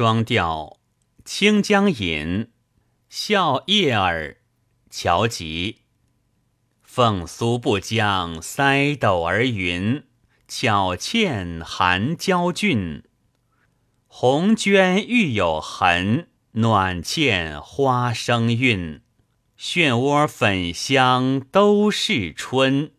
双调《清江引》，笑靥儿，乔吉。凤苏不将塞斗而云，巧倩含娇俊。红娟玉有痕，暖倩花生韵。漩涡粉香都是春。